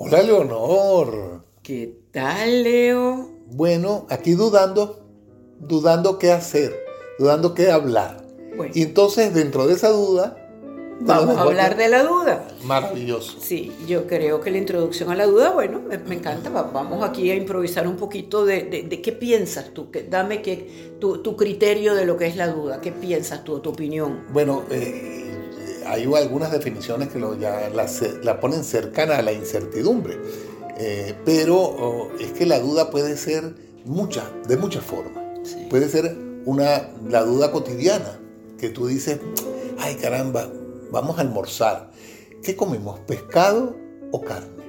Hola, Leonor. ¿Qué tal, Leo? Bueno, aquí dudando, dudando qué hacer, dudando qué hablar. Bueno. Y entonces, dentro de esa duda, Vamos a hablar de la duda. Maravilloso. Sí, yo creo que la introducción a la duda, bueno, me, me encanta. Va- Vamos aquí a improvisar un poquito de, de- de qué piensas tú. Que, dame que, tu, tu criterio de lo que es la duda. ¿Qué piensas tú, tu opinión? Bueno, eh, hay algunas definiciones que lo, ya la, la ponen cercana a la incertidumbre, Eh, pero oh, es que la duda puede ser mucha, de muchas formas. Sí. Puede ser una, la duda cotidiana, que tú dices, ay caramba, vamos a almorzar. ¿Qué comemos, pescado o carne?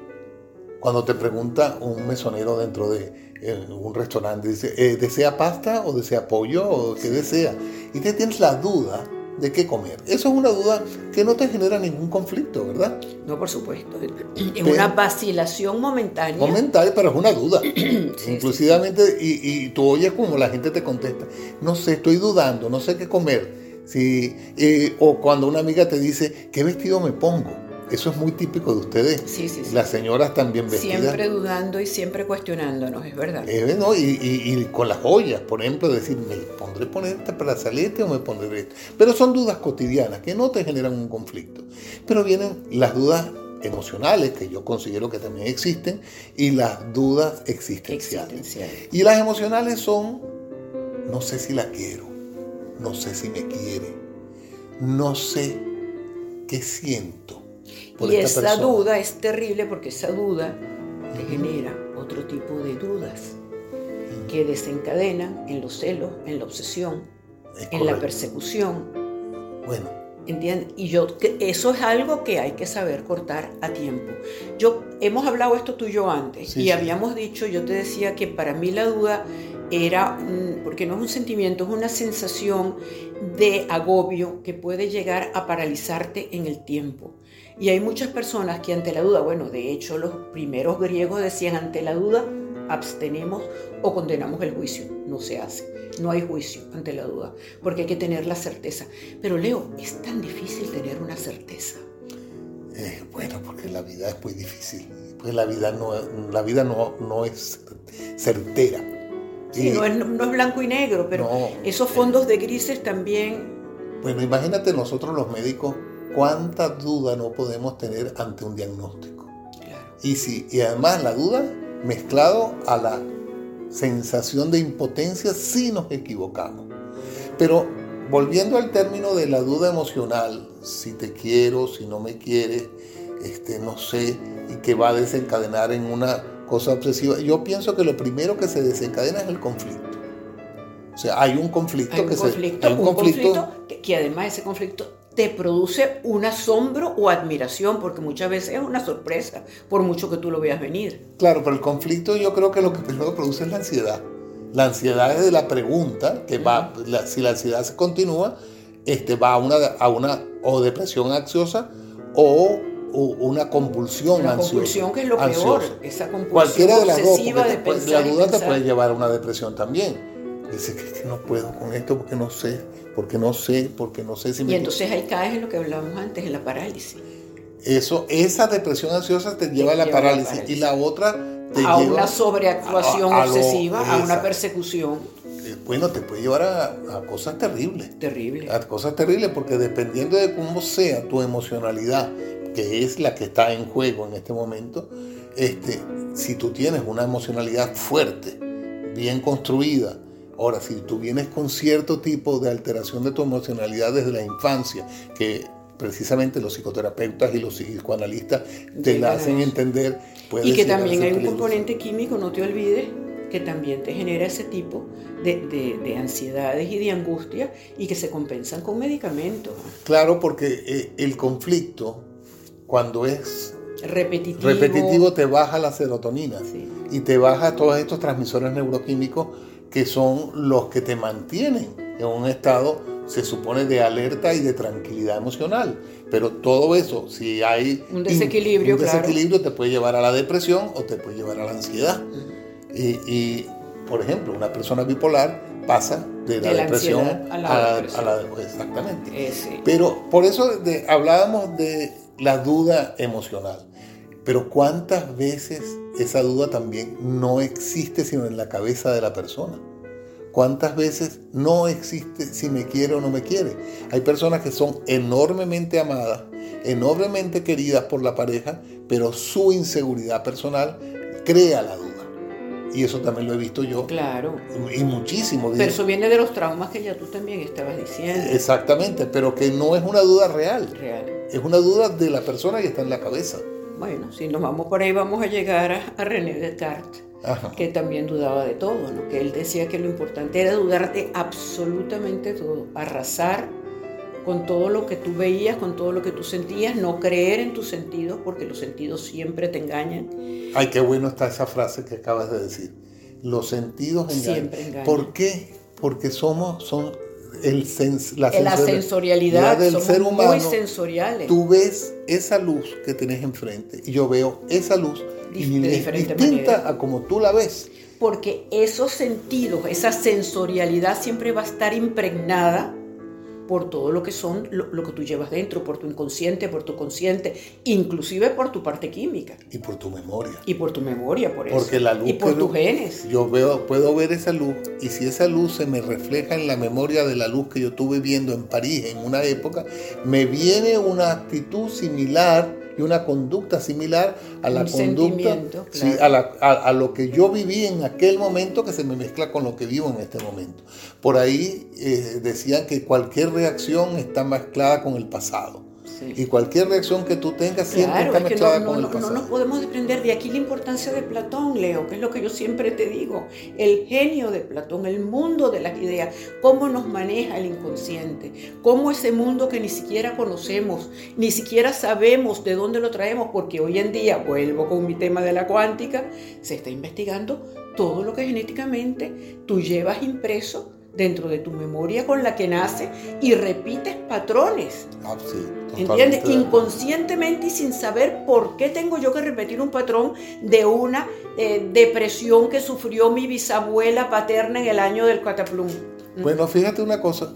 Cuando te pregunta un mesonero dentro de eh, un restaurante, dice, eh, ¿desea pasta o desea pollo o qué desea? Y te tienes la duda de qué comer. Eso es una duda que no te genera ningún conflicto, ¿verdad? No, por supuesto. Es Pero- una vacilación momentánea. Momentario, pero es una duda. sí. Inclusivamente, y, y tú oyes como la gente te contesta, no sé, estoy dudando, no sé qué comer. Si, eh, o cuando una amiga te dice, ¿qué vestido me pongo? Eso es muy típico de ustedes. Sí, sí, sí. Las señoras también vestidas. Siempre dudando y siempre cuestionándonos, es verdad. Eh, ¿no? y, y- y con las joyas, por ejemplo, decir, ¿me pondré poner este brazalete o me pondré este? Pero son dudas cotidianas que no te generan un conflicto. Pero vienen las dudas emocionales, que yo considero que también existen, y las dudas existenciales. Existencial. Y las emocionales son, no sé si la quiero, no sé si me quiere, no sé qué siento. Por Y esta esa persona. duda es terrible porque esa duda te genera otro tipo de dudas que desencadenan en los celos, en la obsesión, Es en la persecución. Bueno, ¿Entiendes? Y yo, eso es algo que hay que saber cortar a tiempo. Yo, hemos hablado esto tú y yo antes, Sí, y sí. habíamos dicho, yo te decía que para mí la duda era, porque no es un sentimiento, es una sensación de agobio que puede llegar a paralizarte en el tiempo. Y hay muchas personas que ante la duda, bueno, de hecho los primeros griegos decían, ante la duda abstenemos o condenamos el juicio. No se hace. No hay juicio ante la duda, porque hay que tener la certeza. Pero Leo, es tan difícil tener una certeza. eh, bueno, porque la vida es muy difícil. Pues la vida no, la vida no, no es certera. Sí, no, es, no es blanco y negro, pero No. esos fondos de grises también... Bueno, imagínate nosotros los médicos cuánta duda no podemos tener ante un diagnóstico. Claro. Y, si, y además la duda mezclado a la sensación de impotencia si nos equivocamos. Pero volviendo al término de la duda emocional, si te quiero, si no me quieres, este, no sé, y que va a desencadenar en una cosa obsesiva, yo pienso que lo primero que se desencadena es el conflicto. O sea, hay un conflicto Hay un que conflicto, se... hay un conflicto que, que además ese conflicto te produce un asombro o admiración, porque muchas veces es una sorpresa, por mucho que tú lo veas venir. Claro, pero el conflicto yo creo que lo que primero produce es la ansiedad. La ansiedad es de la pregunta, que va, la- si la ansiedad se continúa, este, va a una, a una o depresión ansiosa o, o una convulsión Una ansiosa. compulsión que es lo ansiosa. peor, esa compulsión Cualquiera de las dos, de la duda te puede llevar a una depresión también. Dice que, no puedo con esto porque no sé, porque no sé, porque no sé si me... Y entonces ahí caes en lo que hablábamos antes, en la parálisis. Eso, esa depresión ansiosa te lleva a la lleva a la parálisis, y la otra te a lleva una sobreactuación a- a lo- obsesiva, a una persecución Eh, bueno, te puede llevar a, cosas terribles. terrible. A cosas terribles porque dependiendo de cómo sea tu emocionalidad, que es la que está en juego en este momento, este, si tú tienes una emocionalidad fuerte, bien construida, ahora si tú vienes con cierto tipo de alteración de tu emocionalidad desde la infancia, que precisamente los psicoterapeutas y los psicoanalistas te la hacen entender, Y que también hay un peligroso. componente químico, no te olvides, que también te genera ese tipo de, de- de ansiedades y de angustia y que se compensan con medicamentos. Claro, porque eh, el conflicto, cuando es Repetitivo. repetitivo te baja la serotonina Sí. y te baja todos estos transmisores neuroquímicos que son los que te mantienen en un estado, se supone, de alerta y de tranquilidad emocional. Pero todo eso, si hay Un desequilibrio, un claro. desequilibrio te puede llevar a la depresión o te puede llevar a la ansiedad. Y, y, por ejemplo, una persona bipolar pasa de la De la depresión a la a la- depresión. a la- exactamente. Eh, sí. Pero por eso de- hablábamos de la duda emocional. Pero ¿cuántas veces esa duda también no existe sino en la cabeza de la persona? ¿Cuántas veces no existe si me quiere o no me quiere? Hay personas que son enormemente amadas, enormemente queridas por la pareja, pero su inseguridad personal crea la duda. Y eso también lo he visto yo. Claro. Y muchísimo. Pero eso viene de los traumas que ya tú también estabas diciendo. Exactamente, pero que no es una duda real. Real. Es una duda de la persona que está en la cabeza. Bueno, si nos vamos por ahí vamos a llegar a, René Descartes, que también dudaba de todo, ¿no? que él decía que lo importante era dudar de absolutamente todo, arrasar con todo lo que tú veías, con todo lo que tú sentías, no creer en tus sentidos, porque los sentidos siempre te engañan. Ay, qué bueno está esa frase que acabas de decir. Los sentidos engañan. Siempre engañan. ¿Por qué? Porque somos, son el la, la, sensorialidad del ser humano. Muy sensoriales. Tú ves esa luz que tienes enfrente y yo veo esa luz y distinta a como tú la ves. Porque esos sentidos, esa sensorialidad siempre va a estar impregnada por todo lo que son, lo, que tú llevas dentro, por tu inconsciente, por tu consciente, inclusive por tu parte química. Y por tu memoria. Y por tu memoria, por eso. Porque la luz y por tus genes. Yo veo, puedo ver esa luz y si esa luz se me refleja en la memoria de la luz que yo estuve viendo en París en una época, me viene una actitud similar y una conducta similar a la conducta, a, lo que yo viví en aquel momento que se me mezcla con lo que vivo en este momento. Por ahí eh, decían que cualquier reacción está mezclada con el pasado. Y cualquier reacción que tú tengas siempre está mezclada con el pasado. No nos podemos desprender de aquí la importancia de Platón, Leo, que es lo que yo siempre te digo. El genio de Platón, el mundo de las ideas, cómo nos maneja el inconsciente, cómo ese mundo que ni siquiera conocemos, ni siquiera sabemos de dónde lo traemos, porque hoy en día, vuelvo con mi tema de la cuántica, se está investigando todo lo que genéticamente tú llevas impreso dentro de tu memoria con la que nace y repites patrones. Ah, ¿Entiendes? Inconscientemente y sin saber por qué tengo yo que repetir un patrón de una eh, depresión que sufrió mi bisabuela paterna en el año del cataplum. Mm. Bueno, fíjate una cosa.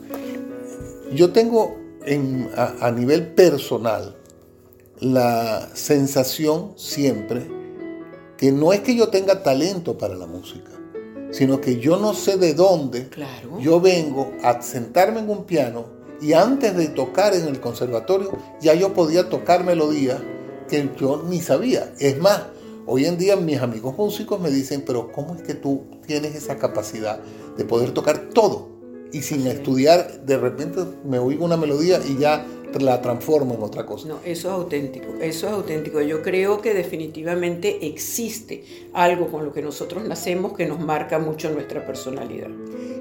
Yo tengo en, a nivel personal la sensación siempre que no es que yo tenga talento para la música sino que yo no sé de dónde yo vengo a sentarme en un piano y antes de tocar en el conservatorio ya yo podía tocar melodías que yo ni sabía. Es más, hoy en día mis amigos músicos me dicen, pero ¿cómo es que tú tienes esa capacidad de poder tocar todo? Y sin estudiar, de repente me oigo una melodía y ya la transformo en otra cosa. No, eso es auténtico, eso es auténtico. Yo creo que definitivamente existe algo con lo que nosotros nacemos que nos marca mucho nuestra personalidad.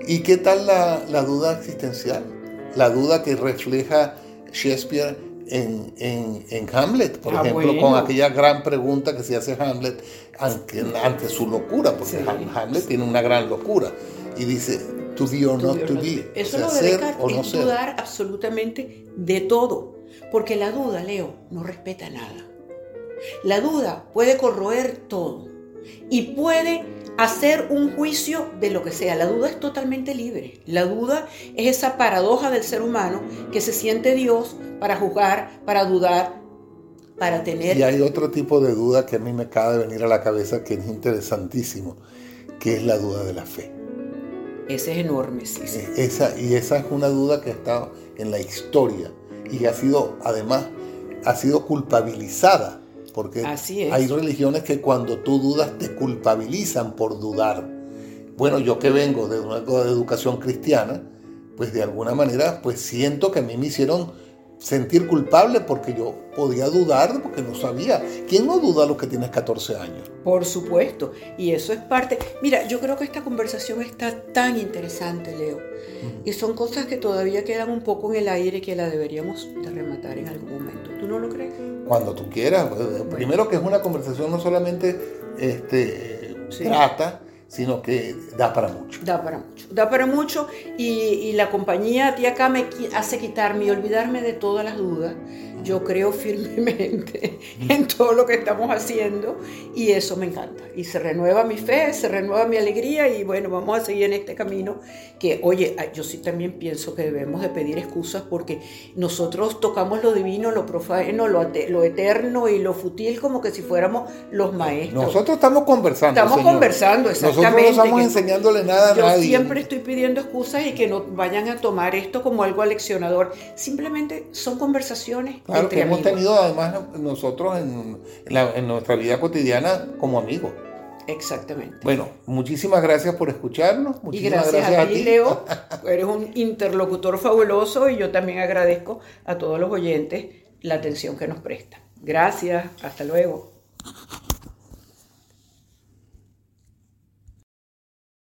¿Y qué tal la, duda existencial? La duda que refleja Shakespeare en, Hamlet, por ah, ejemplo, con aquella gran pregunta que se hace Hamlet ante, ante su locura, porque Hamlet tiene una gran locura. Y dice, to be or not to be. Eso lo de es dudar absolutamente de todo. Porque la duda, Leo, no respeta nada. La duda puede corroer todo y puede hacer un juicio de lo que sea. La duda es totalmente libre. La duda es esa paradoja del ser humano que se siente Dios para juzgar, para dudar, para tener... Y hay otro tipo de duda que a mí me acaba de venir a la cabeza que es interesantísimo, que es la duda de la fe. Ese es enorme, sí, eh, Esa, y esa es una duda que ha estado en la historia y ha sido, además, ha sido culpabilizada. Porque hay religiones que cuando tú dudas te culpabilizan por dudar. Bueno, yo que vengo de una educación cristiana, pues de alguna manera, pues siento que a mí me hicieron sentir culpable porque yo podía dudar porque no sabía. ¿Quién no duda a los que tienes 14 años? Por supuesto, y eso es parte. Mira, yo creo que esta conversación está tan interesante, Leo, y son cosas que todavía quedan un poco en el aire que la deberíamos de rematar en algún momento. ¿Tú no lo crees? Cuando tú quieras. Primero que es una conversación no solamente este, trata, sino que da para mucho. Da para mucho, da para mucho y, la compañía de acá me hace quitarme y olvidarme de todas las dudas yo creo firmemente en todo lo que estamos haciendo y eso me encanta. Y se renueva mi fe, se renueva mi alegría y bueno, vamos a seguir en este camino que, oye, yo sí también pienso que debemos de pedir excusas porque nosotros tocamos lo divino, lo profano, lo, lo eterno y lo futil como que si fuéramos los maestros. Nosotros estamos conversando. Estamos conversando, exactamente. Nosotros no estamos enseñándole nada a yo nadie. Yo siempre estoy pidiendo excusas y que no vayan a tomar esto como algo aleccionador. Simplemente son conversaciones Claro, que hemos tenido además nosotros en, en, nuestra vida cotidiana como amigos. Exactamente. Bueno, muchísimas gracias por escucharnos. Muchísimas y gracias, a, ti, Leo. Eres un interlocutor fabuloso y yo también agradezco a todos los oyentes la atención que nos prestan. Gracias, hasta luego.